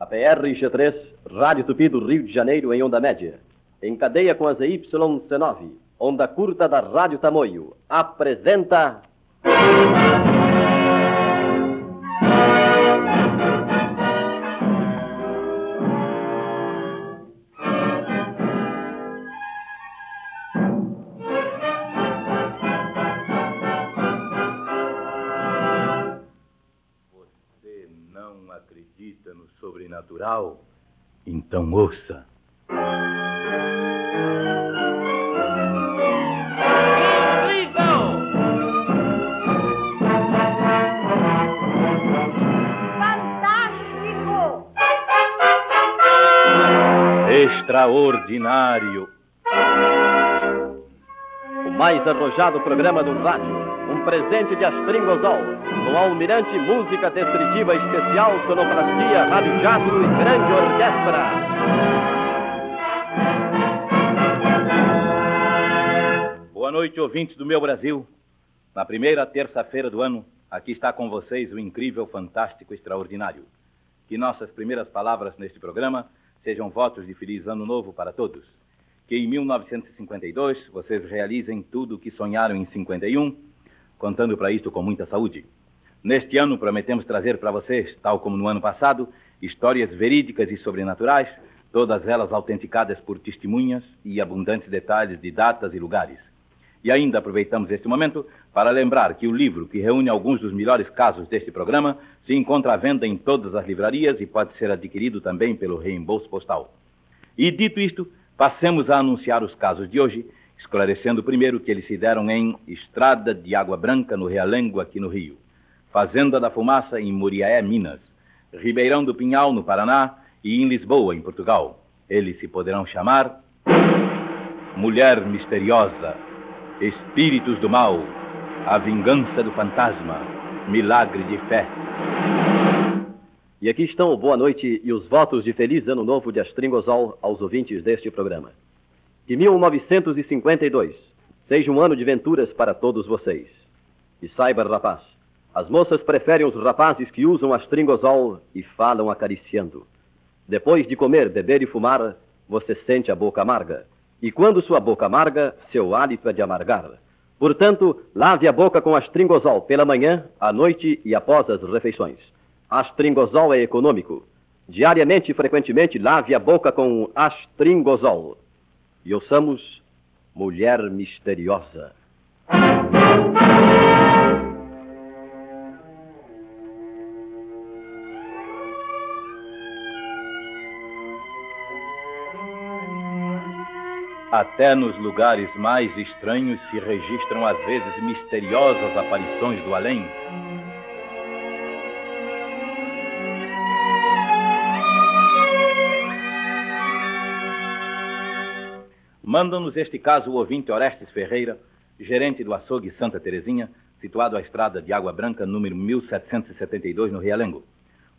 A PRG3, Rádio Tupi do Rio de Janeiro em onda média. Em cadeia com a ZYC9, onda curta da Rádio Tamoio, apresenta. Então ouça. Fantástico! Extraordinário. O mais arrojado programa do rádio. Um presente de Astringosol. Com almirante música descritiva especial, sonoplastia, rádio teatro e grande orquestra. Boa noite, ouvintes do meu Brasil. Na primeira terça-feira do ano, aqui está com vocês o incrível, fantástico, extraordinário. Que nossas primeiras palavras neste programa sejam votos de feliz ano novo para todos. Que em 1952 vocês realizem tudo o que sonharam em 51, contando para isto com muita saúde. Neste ano prometemos trazer para vocês, tal como no ano passado, histórias verídicas e sobrenaturais, todas elas autenticadas por testemunhas e abundantes detalhes de datas e lugares. E ainda aproveitamos este momento para lembrar que o livro que reúne alguns dos melhores casos deste programa se encontra à venda em todas as livrarias e pode ser adquirido também pelo reembolso postal. E dito isto, passemos a anunciar os casos de hoje, esclarecendo primeiro que eles se deram em Estrada de Água Branca, no Realengo, aqui no Rio, Fazenda da Fumaça, em Muriaé, Minas, Ribeirão do Pinhal, no Paraná, e em Lisboa, em Portugal. Eles se poderão chamar Mulher Misteriosa, Espíritos do Mal, A Vingança do Fantasma, Milagre de Fé. E aqui estão o boa noite e os votos de feliz ano novo de Astringosol aos ouvintes deste programa. Que 1952 seja um ano de venturas para todos vocês. E saiba, rapaz, as moças preferem os rapazes que usam Astringosol e falam acariciando. Depois de comer, beber e fumar, você sente a boca amarga. E quando sua boca amarga, seu hálito é de amargar. Portanto, lave a boca com Astringosol pela manhã, à noite e após as refeições. Astringosol é econômico. Diariamente e frequentemente lave a boca com Astringosol. E ouçamos Mulher Misteriosa. Até nos lugares mais estranhos se registram às vezes misteriosas aparições do além. Manda-nos este caso o ouvinte Orestes Ferreira, gerente do açougue Santa Terezinha, situado à estrada de Água Branca, número 1772, no Realengo.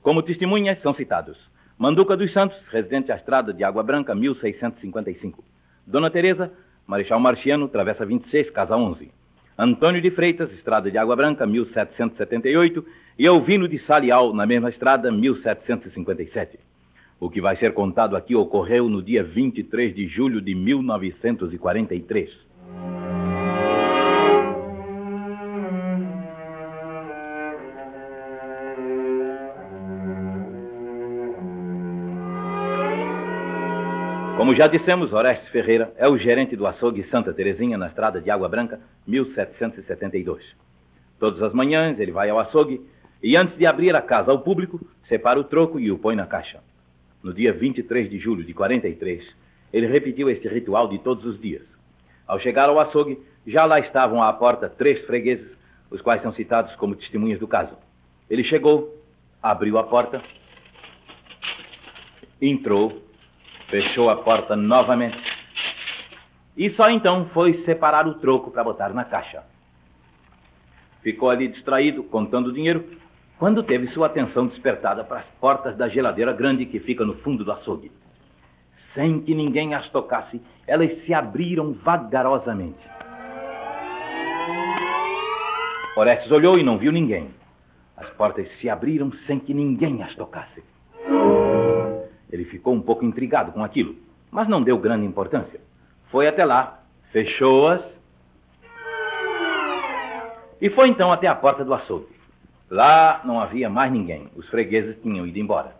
Como testemunhas são citados Manduca dos Santos, residente à estrada de Água Branca, 1655. Dona Teresa, Marechal Marchiano, Travessa 26, Casa 11. Antônio de Freitas, Estrada de Água Branca, 1778. E Elvino de Salial, na mesma estrada, 1757. O que vai ser contado aqui ocorreu no dia 23 de julho de 1943. Como já dissemos, Orestes Ferreira é o gerente do açougue Santa Terezinha, na estrada de Água Branca, 1772. Todas as manhãs ele vai ao açougue e, antes de abrir a casa ao público, separa o troco e o põe na caixa. No dia 23 de julho de 43, ele repetiu este ritual de todos os dias. Ao chegar ao açougue, já lá estavam à porta três fregueses, os quais são citados como testemunhas do caso. Ele chegou, abriu a porta, entrou, fechou a porta novamente e só então foi separar o troco para botar na caixa. Ficou ali distraído, contando o dinheiro, quando teve sua atenção despertada para as portas da geladeira grande que fica no fundo do açougue. Sem que ninguém as tocasse, elas se abriram vagarosamente. Orestes olhou e não viu ninguém. As portas se abriram sem que ninguém as tocasse. Ele ficou um pouco intrigado com aquilo, mas não deu grande importância. Foi até lá, fechou-as e foi então até a porta do açougue. Lá não havia mais ninguém. Os fregueses tinham ido embora.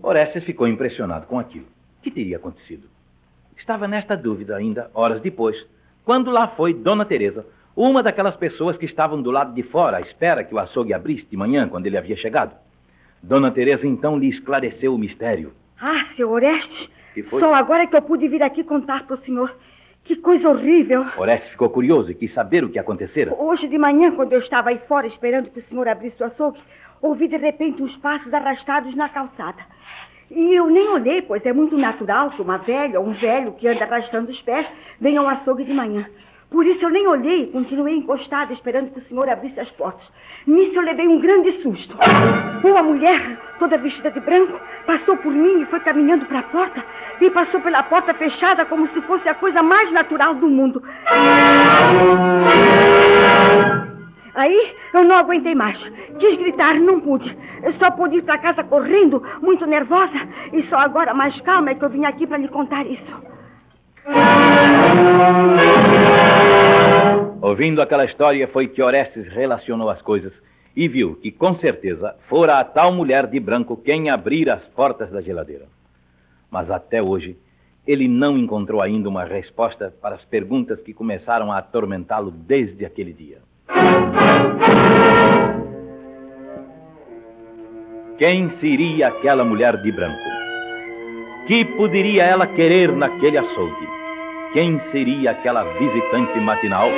Orestes ficou impressionado com aquilo. O que teria acontecido? Estava nesta dúvida ainda, horas depois, quando lá foi Dona Teresa, uma daquelas pessoas que estavam do lado de fora à espera que o açougue abrisse de manhã, quando ele havia chegado. Dona Teresa então lhe esclareceu o mistério. Ah, seu Orestes, só agora que eu pude vir aqui contar para o senhor. Que coisa horrível. Orestes ficou curioso e quis saber o que acontecera. Hoje de manhã, quando eu estava aí fora esperando que o senhor abrisse o açougue, ouvi de repente uns passos arrastados na calçada. E eu nem olhei, pois é muito natural que uma velha ou um velho que anda arrastando os pés venha ao açougue de manhã. Por isso eu nem olhei e continuei encostada esperando que o senhor abrisse as portas. Nisso eu levei um grande susto. Uma mulher, toda vestida de branco, passou por mim e foi caminhando para a porta. E passou pela porta fechada como se fosse a coisa mais natural do mundo. Aí eu não aguentei mais. Quis gritar, não pude. Eu só pude ir para casa correndo, muito nervosa. E só agora, mais calma, é que eu vim aqui para lhe contar isso. Ouvindo aquela história, foi que Orestes relacionou as coisas e viu que, com certeza, fora a tal mulher de branco quem abrira as portas da geladeira. Mas até hoje, ele não encontrou ainda uma resposta para as perguntas que começaram a atormentá-lo desde aquele dia. Quem seria aquela mulher de branco? Que poderia ela querer naquele açougue? Quem seria aquela visitante matinal?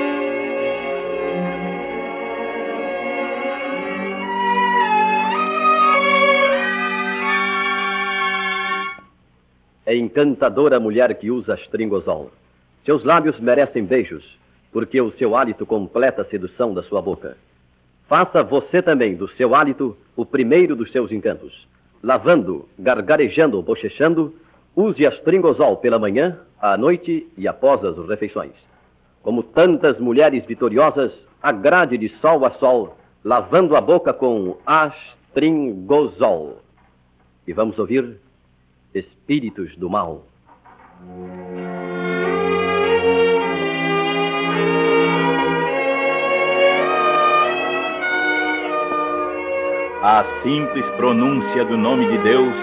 É encantadora a mulher que usa stringosol. Seus lábios merecem beijos, porque o seu hálito completa a sedução da sua boca. Faça você também do seu hálito o primeiro dos seus encantos. Lavando, gargarejando ou bochechando, use astringosol pela manhã, à noite e após as refeições. Como tantas mulheres vitoriosas, agrade de sol a sol, lavando a boca com astringosol. E vamos ouvir Espíritos do Mal. A simples pronúncia do nome de Deus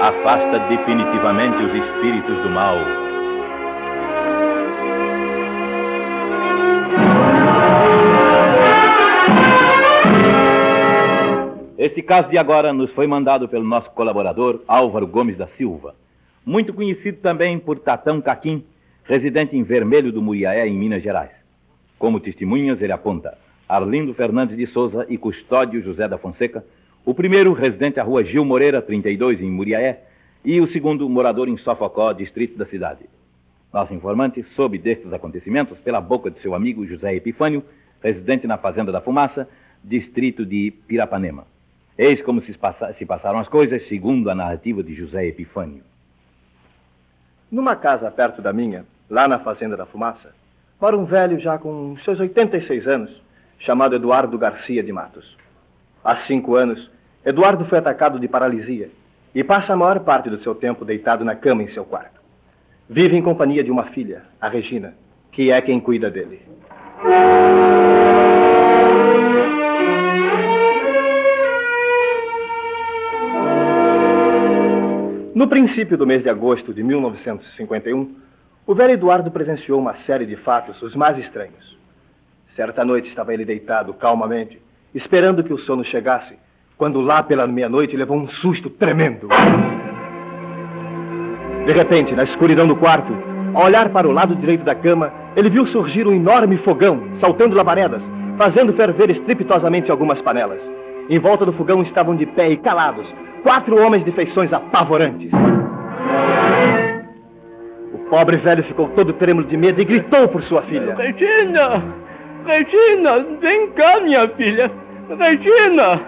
afasta definitivamente os espíritos do mal. Este caso de agora nos foi mandado pelo nosso colaborador Álvaro Gomes da Silva, muito conhecido também por Tatão Caquim, residente em Vermelho do Muriaé, em Minas Gerais. Como testemunhas, ele aponta Arlindo Fernandes de Souza e Custódio José da Fonseca, o primeiro residente à rua Gil Moreira, 32, em Muriaé, e o segundo morador em Sofocó, distrito da cidade. Nosso informante soube destes acontecimentos pela boca de seu amigo José Epifânio, residente na Fazenda da Fumaça, distrito de Pirapanema. Eis como se, passa se passaram as coisas, segundo a narrativa de José Epifânio. Numa casa perto da minha, lá na Fazenda da Fumaça, mora um velho já com seus 86 anos, chamado Eduardo Garcia de Matos. Há cinco anos, Eduardo foi atacado de paralisia e passa a maior parte do seu tempo deitado na cama em seu quarto. Vive em companhia de uma filha, a Regina, que é quem cuida dele. No princípio do mês de agosto de 1951, o velho Eduardo presenciou uma série de fatos os mais estranhos. Certa noite estava ele deitado calmamente, esperando que o sono chegasse, quando lá pela meia-noite levou um susto tremendo. De repente, na escuridão do quarto, ao olhar para o lado direito da cama, ele viu surgir um enorme fogão, saltando labaredas, fazendo ferver estrepitosamente algumas panelas. Em volta do fogão estavam de pé e calados quatro homens de feições apavorantes. O pobre velho ficou todo trêmulo de medo e gritou por sua filha: Regina! Regina! Vem cá, minha filha! Regina!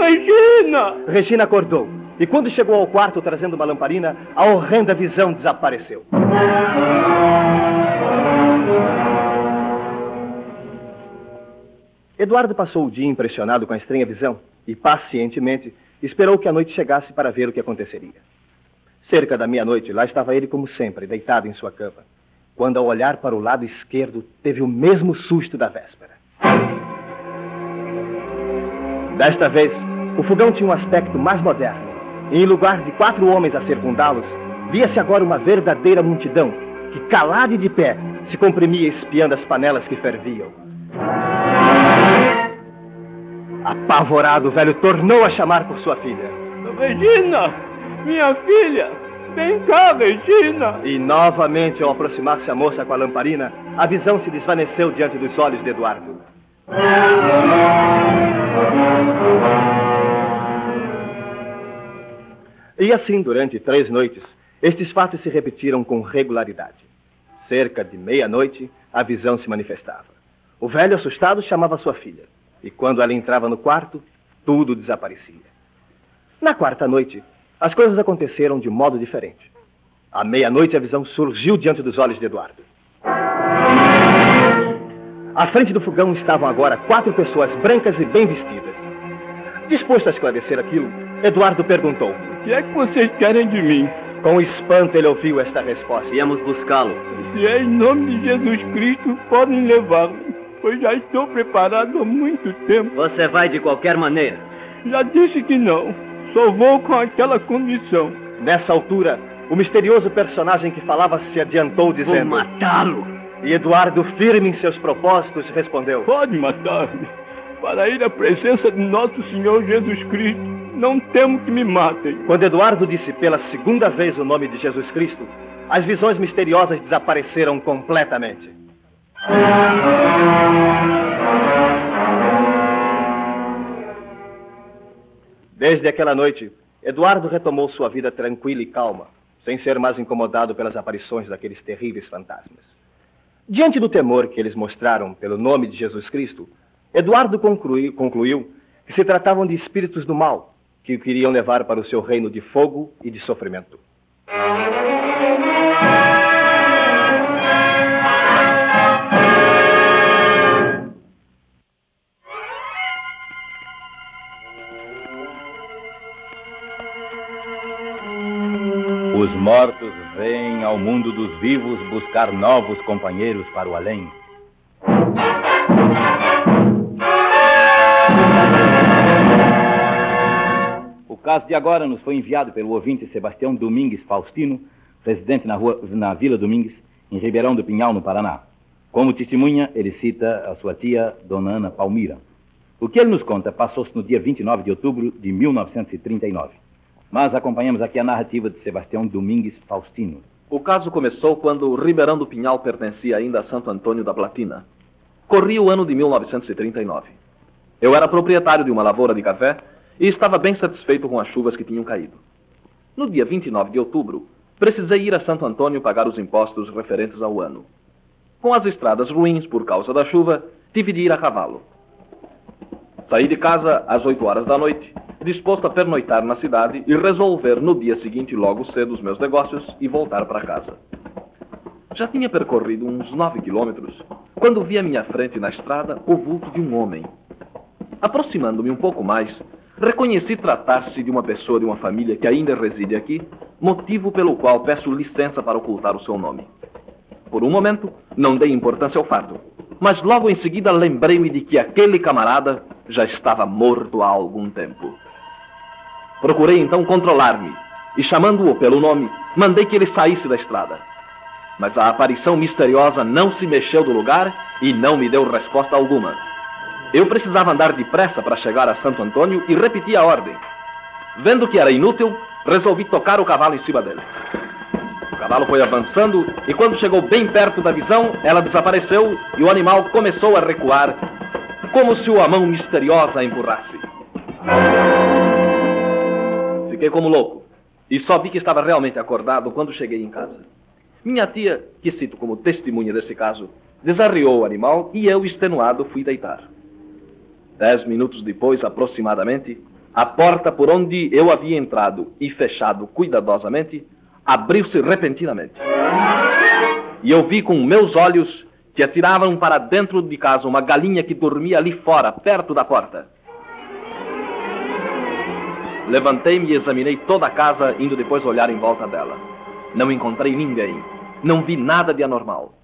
Regina! Regina acordou. E quando chegou ao quarto trazendo uma lamparina, a horrenda visão desapareceu. Eduardo passou o dia impressionado com a estranha visão e, pacientemente, esperou que a noite chegasse para ver o que aconteceria. Cerca da meia-noite, lá estava ele como sempre, deitado em sua cama, quando, ao olhar para o lado esquerdo, teve o mesmo susto da véspera. Desta vez, o fogão tinha um aspecto mais moderno. E, em lugar de quatro homens a circundá-los, via-se agora uma verdadeira multidão que, calada e de pé, se comprimia espiando as panelas que ferviam. Apavorado, o velho tornou a chamar por sua filha. Regina! Minha filha! Vem cá, Regina! E novamente, ao aproximar-se a moça com a lamparina, a visão se desvaneceu diante dos olhos de Eduardo. E assim, durante três noites, estes fatos se repetiram com regularidade. Cerca de meia-noite, a visão se manifestava. O velho, assustado, chamava sua filha. E quando ela entrava no quarto, tudo desaparecia. Na quarta noite, as coisas aconteceram de modo diferente. À meia-noite, a visão surgiu diante dos olhos de Eduardo. À frente do fogão estavam agora quatro pessoas brancas e bem vestidas. Disposto a esclarecer aquilo, Eduardo perguntou: O que é que vocês querem de mim? Com espanto, ele ouviu esta resposta. Viemos buscá-lo. Se é em nome de Jesus Cristo, podem levá-lo, pois já estou preparado há muito tempo. Você vai de qualquer maneira. Já disse que não. Só vou com aquela condição. Nessa altura, o misterioso personagem que falava se adiantou, Vou dizendo: matá-lo. E Eduardo, firme em seus propósitos, respondeu: Pode matar-me. Para ir à presença de nosso Senhor Jesus Cristo, não temo que me matem. Quando Eduardo disse pela segunda vez o nome de Jesus Cristo, as visões misteriosas desapareceram completamente. Desde aquela noite, Eduardo retomou sua vida tranquila e calma, sem ser mais incomodado pelas aparições daqueles terríveis fantasmas. Diante do temor que eles mostraram pelo nome de Jesus Cristo, Eduardo conclui- concluiu que se tratavam de espíritos do mal que o queriam levar para o seu reino de fogo e de sofrimento. Mortos vêm ao mundo dos vivos buscar novos companheiros para o além. O caso de agora nos foi enviado pelo ouvinte Sebastião Domingues Faustino, residente na, rua, na Vila Domingues, em Ribeirão do Pinhal, no Paraná. Como testemunha, ele cita a sua tia, Dona Ana Palmira. O que ele nos conta passou-se no dia 29 de outubro de 1939. Mas acompanhamos aqui a narrativa de Sebastião Domingues Faustino. O caso começou quando o Ribeirão do Pinhal pertencia ainda a Santo Antônio da Platina. Corria o ano de 1939. Eu era proprietário de uma lavoura de café e estava bem satisfeito com as chuvas que tinham caído. No dia 29 de outubro, precisei ir a Santo Antônio pagar os impostos referentes ao ano. Com as estradas ruins por causa da chuva, tive de ir a cavalo. Saí de casa às 8 horas da noite, disposto a pernoitar na cidade e resolver no dia seguinte logo cedo os meus negócios e voltar para casa. Já tinha percorrido uns 9 quilômetros quando vi à minha frente na estrada o vulto de um homem. Aproximando-me um pouco mais, reconheci tratar-se de uma pessoa de uma família que ainda reside aqui, motivo pelo qual peço licença para ocultar o seu nome. Por um momento, não dei importância ao fato, mas logo em seguida lembrei-me de que aquele camarada já estava morto há algum tempo. Procurei então controlar-me e, chamando-o pelo nome, mandei que ele saísse da estrada. Mas a aparição misteriosa não se mexeu do lugar e não me deu resposta alguma. Eu precisava andar depressa para chegar a Santo Antônio e repeti a ordem. Vendo que era inútil, resolvi tocar o cavalo em cima dele. O cavalo foi avançando e quando chegou bem perto da visão, ela desapareceu e o animal começou a recuar, como se uma mão misteriosa a empurrasse. Fiquei como louco e só vi que estava realmente acordado quando cheguei em casa. Minha tia, que cito como testemunha desse caso, desarriou o animal e eu, extenuado, fui deitar. Dez minutos depois, aproximadamente, a porta por onde eu havia entrado e fechado cuidadosamente abriu-se repentinamente. E eu vi com meus olhos Te atiravam para dentro de casa uma galinha que dormia ali fora, perto da porta. Levantei-me e examinei toda a casa, indo depois olhar em volta dela. Não encontrei ninguém. Não vi nada de anormal.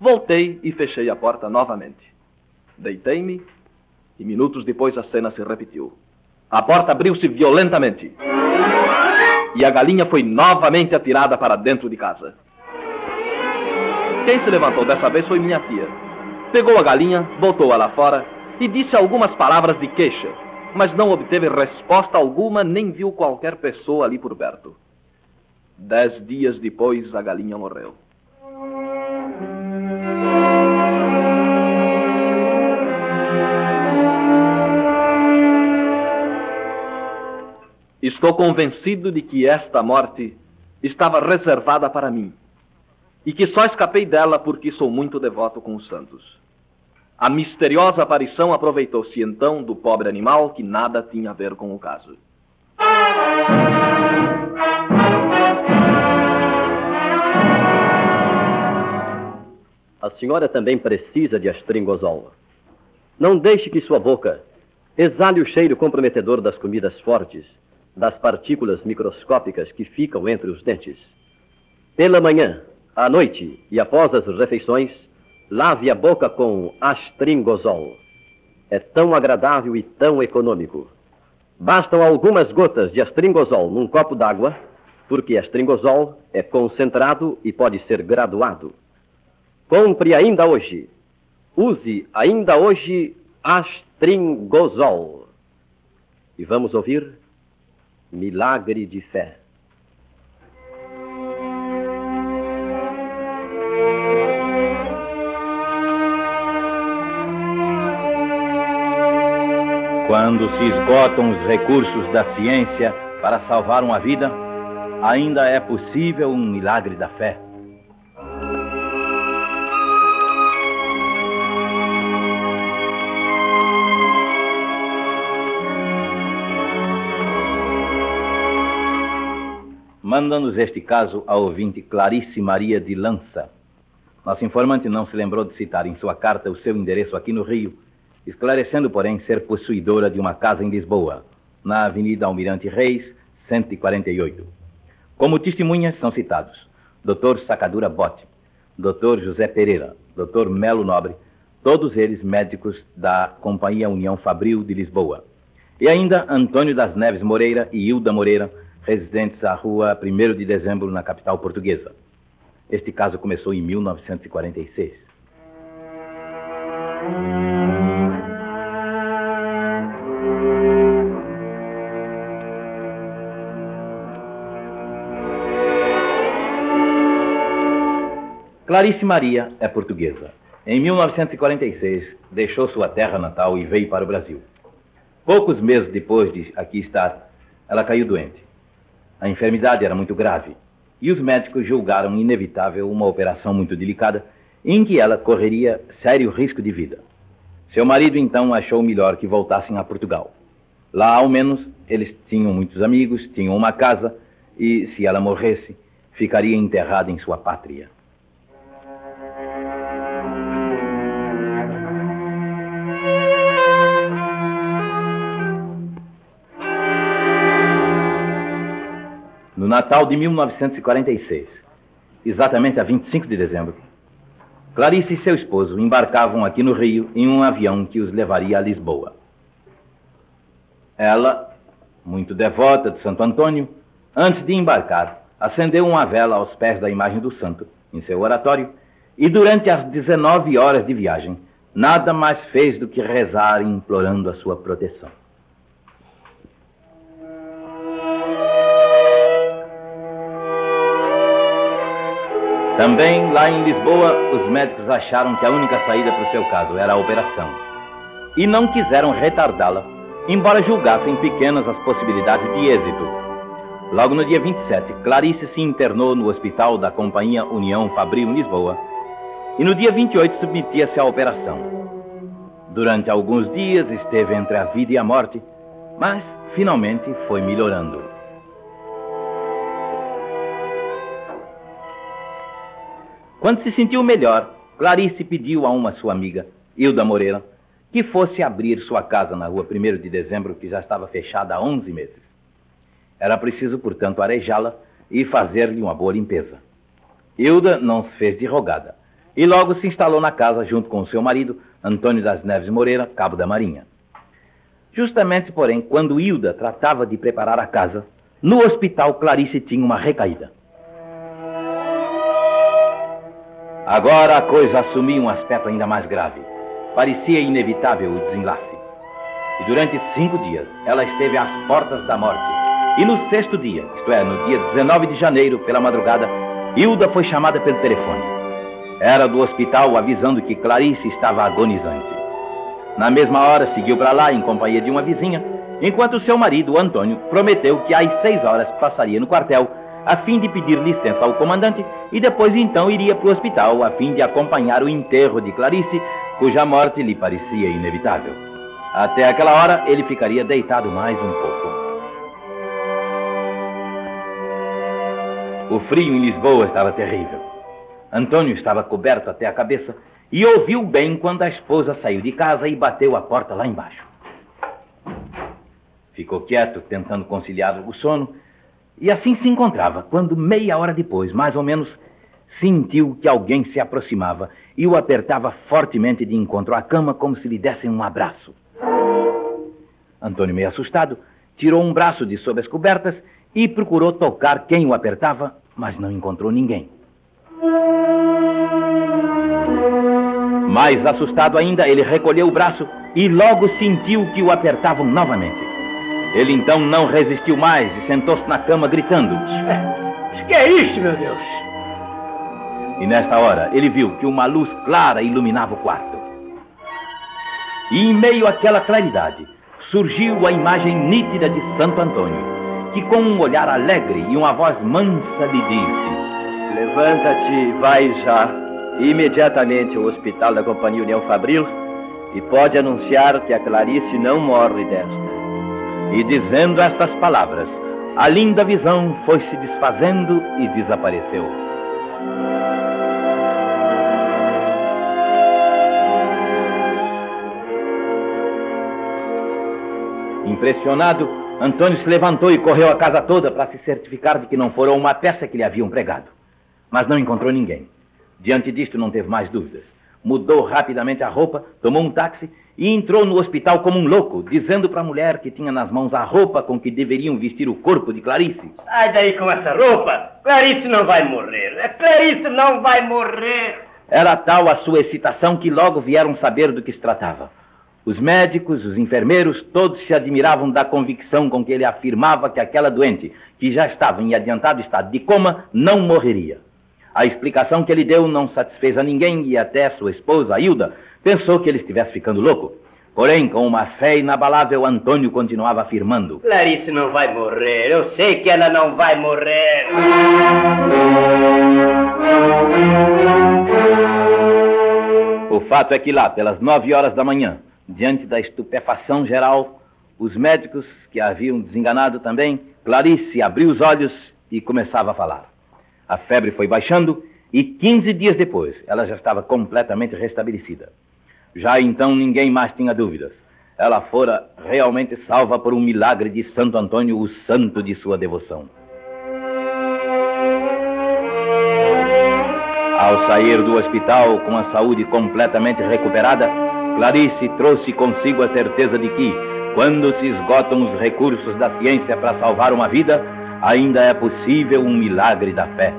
Voltei e fechei a porta novamente. Deitei-me e minutos depois a cena se repetiu. A porta abriu-se violentamente e a galinha foi novamente atirada para dentro de casa. Quem se levantou dessa vez foi minha tia. Pegou a galinha, botou-a lá fora e disse algumas palavras de queixa, mas não obteve resposta alguma nem viu qualquer pessoa ali por perto. Dez dias depois, a galinha morreu. Estou convencido de que esta morte estava reservada para mim e que só escapei dela porque sou muito devoto com os santos. A misteriosa aparição aproveitou-se então do pobre animal que nada tinha a ver com o caso. A senhora também precisa de astringosol. Não deixe que sua boca exale o cheiro comprometedor das comidas fortes, das partículas microscópicas que ficam entre os dentes. Pela manhã, à noite e após as refeições, lave a boca com astringosol. É tão agradável e tão econômico. Bastam algumas gotas de astringosol num copo d'água, porque astringosol é concentrado e pode ser graduado. Compre ainda hoje. Use ainda hoje astringosol. E vamos ouvir Milagre de Fé. Quando se esgotam os recursos da ciência para salvar uma vida, ainda é possível um milagre da fé. Manda-nos este caso a ouvinte Clarice Maria de Lança. Nosso informante não se lembrou de citar em sua carta o seu endereço aqui no Rio, esclarecendo, porém, ser possuidora de uma casa em Lisboa, na Avenida Almirante Reis, 148. Como testemunhas são citados Dr. Sacadura Bote, Dr. José Pereira, Dr. Melo Nobre, todos eles médicos da Companhia União Fabril de Lisboa. E ainda Antônio das Neves Moreira e Hilda Moreira, residentes à rua 1 de dezembro, na capital portuguesa. Este caso começou em 1946. Clarice Maria é portuguesa. Em 1946, deixou sua terra natal e veio para o Brasil. Poucos meses depois de aqui estar, ela caiu doente. A enfermidade era muito grave e os médicos julgaram inevitável uma operação muito delicada em que ela correria sério risco de vida. Seu marido então achou melhor que voltassem a Portugal. Lá, ao menos, eles tinham muitos amigos, tinham uma casa e, se ela morresse, ficaria enterrada em sua pátria. No Natal de 1946, exatamente a 25 de dezembro, Clarice e seu esposo embarcavam aqui no Rio em um avião que os levaria a Lisboa. Ela, muito devota de Santo Antônio, antes de embarcar, acendeu uma vela aos pés da imagem do santo, em seu oratório, e durante as 19 horas de viagem, nada mais fez do que rezar implorando a sua proteção. Também lá em Lisboa, os médicos acharam que a única saída para o seu caso era a operação. E não quiseram retardá-la, embora julgassem pequenas as possibilidades de êxito. Logo no dia 27, Clarice se internou no hospital da Companhia União Fabril Lisboa e no dia 28 submetia-se à operação. Durante alguns dias esteve entre a vida e a morte, mas finalmente foi melhorando. Quando se sentiu melhor, Clarice pediu a uma sua amiga, Hilda Moreira, que fosse abrir sua casa na rua 1 de dezembro, que já estava fechada há 11 meses. Era preciso, portanto, arejá-la e fazer-lhe uma boa limpeza. Hilda não se fez de rogada e logo se instalou na casa junto com seu marido, Antônio das Neves Moreira, cabo da Marinha. Justamente, porém, quando Hilda tratava de preparar a casa, no hospital Clarice tinha uma recaída. Agora a coisa assumia um aspecto ainda mais grave. Parecia inevitável o desenlace. E durante cinco dias ela esteve às portas da morte. E no sexto dia, isto é, no dia 19 de janeiro, pela madrugada, Hilda foi chamada pelo telefone. Era do hospital avisando que Clarice estava agonizante. Na mesma hora, seguiu para lá em companhia de uma vizinha, enquanto seu marido, Antônio, prometeu que às seis horas passaria no quartel a fim de pedir licença ao comandante e depois então iria para o hospital a fim de acompanhar o enterro de Clarice, cuja morte lhe parecia inevitável. Até aquela hora ele ficaria deitado mais um pouco. O frio em Lisboa estava terrível. Antônio estava coberto até a cabeça e ouviu bem quando a esposa saiu de casa e bateu a porta lá embaixo. Ficou quieto, tentando conciliar o sono, e assim se encontrava, quando, meia hora depois, mais ou menos, sentiu que alguém se aproximava e o apertava fortemente de encontro à cama, como se lhe dessem um abraço. Antônio, meio assustado, tirou um braço de sob as cobertas e procurou tocar quem o apertava, mas não encontrou ninguém. Mais assustado ainda, ele recolheu o braço e logo sentiu que o apertavam novamente. Ele então não resistiu mais e sentou-se na cama gritando: Mas que é isso, meu Deus? E nesta hora ele viu que uma luz clara iluminava o quarto. E em meio àquela claridade surgiu a imagem nítida de Santo Antônio, que com um olhar alegre e uma voz mansa lhe disse: Levanta-te e vai já imediatamente ao hospital da Companhia União Fabril e pode anunciar que a Clarice não morre desta. E dizendo estas palavras, a linda visão foi se desfazendo e desapareceu. Impressionado, Antônio se levantou e correu a casa toda para se certificar de que não fora uma peça que lhe haviam pregado. Mas não encontrou ninguém. Diante disto, não teve mais dúvidas. Mudou rapidamente a roupa, tomou um táxi e entrou no hospital como um louco, dizendo para a mulher que tinha nas mãos a roupa com que deveriam vestir o corpo de Clarice. Sai daí com essa roupa! Clarice não vai morrer! É, Clarice não vai morrer! Era tal a sua excitação que logo vieram saber do que se tratava. Os médicos, os enfermeiros, todos se admiravam da convicção com que ele afirmava que aquela doente, que já estava em adiantado estado de coma, não morreria. A explicação que ele deu não satisfez a ninguém e até sua esposa, Hilda, pensou que ele estivesse ficando louco. Porém, com uma fé inabalável, Antônio continuava afirmando: Clarice não vai morrer. Eu sei que ela não vai morrer. O fato é que lá, pelas nove horas da manhã, diante da estupefação geral, os médicos que a haviam desenganado também, Clarice abriu os olhos e começava a falar. A febre foi baixando e 15 dias depois ela já estava completamente restabelecida. Já então ninguém mais tinha dúvidas. Ela fora realmente salva por um milagre de Santo Antônio, o santo de sua devoção. Ao sair do hospital com a saúde completamente recuperada, Clarice trouxe consigo a certeza de que, quando se esgotam os recursos da ciência para salvar uma vida, ainda é possível um milagre da fé.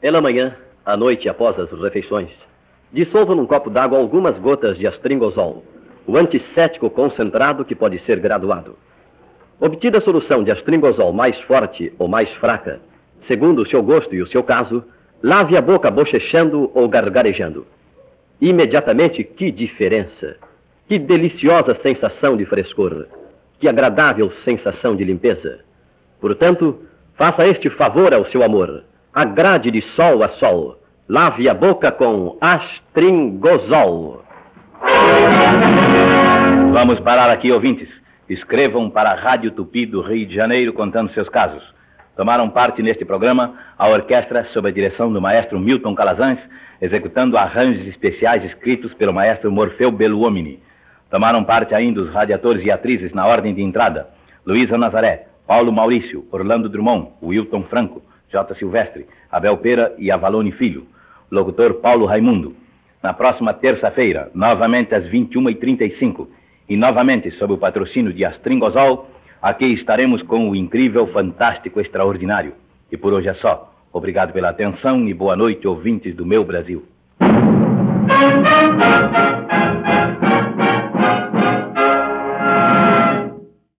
Pela manhã, à noite após as refeições, dissolva num copo d'água algumas gotas de astringosol, o antisséptico concentrado que pode ser graduado. Obtida a solução de astringosol mais forte ou mais fraca, segundo o seu gosto e o seu caso, lave a boca bochechando ou gargarejando. Imediatamente, que diferença! Que deliciosa sensação de frescor! Que agradável sensação de limpeza! Portanto, faça este favor ao seu amor. Agrade de sol a sol. Lave a boca com astringosol. Vamos parar aqui, ouvintes. Escrevam para a Rádio Tupi do Rio de Janeiro contando seus casos. Tomaram parte neste programa a orquestra sob a direção do maestro Milton Calazans, executando arranjos especiais escritos pelo maestro Morfeu Beluomini. Tomaram parte ainda os radiadores e atrizes na ordem de entrada: Luísa Nazaré, Paulo Maurício, Orlando Drummond, Wilton Franco, J. Silvestre, Abel Pera e Avalone Filho. Locutor Paulo Raimundo. Na próxima terça-feira, novamente às 21h35, e novamente sob o patrocínio de Astringosol, aqui estaremos com o incrível, fantástico, extraordinário. E por hoje é só. Obrigado pela atenção e boa noite, ouvintes do meu Brasil.